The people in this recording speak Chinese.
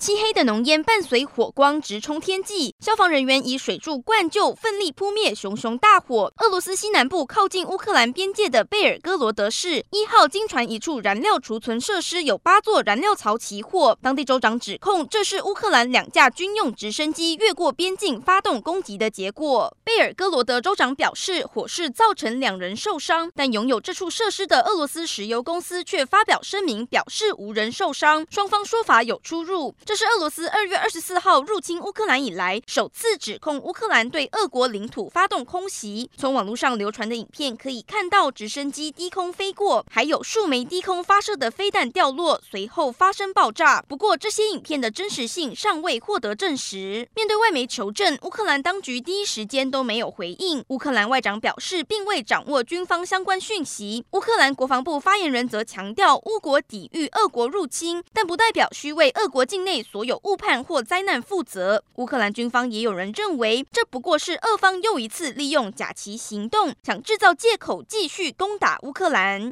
漆黑的浓烟伴随火光直冲天际，消防人员以水柱灌救，奋力扑灭熊熊大火。俄罗斯西南部靠近乌克兰边界的贝尔哥罗德市一号经传一处燃料储存设施有八座燃料槽起火，当地州长指控这是乌克兰两架军用直升机越过边境发动攻击的结果。贝尔哥罗德州长表示，火势造成两人受伤，但拥有这处设施的俄罗斯石油公司却发表声明表示无人受伤，双方说法有出入。这是俄罗斯二月二十四号入侵乌克兰以来首次指控乌克兰对俄国领土发动空袭。从网络上流传的影片可以看到，直升机低空飞过，还有数枚低空发射的飞弹掉落，随后发生爆炸。不过，这些影片的真实性尚未获得证实。面对外媒求证，乌克兰当局第一时间都没有回应。乌克兰外长表示，并未掌握军方相关讯息。乌克兰国防部发言人则强调，乌国抵御俄国入侵，但不代表需为俄国境内所有误判或灾难负责。乌克兰军方也有人认为，这不过是俄方又一次利用假旗行动，想制造借口继续攻打乌克兰。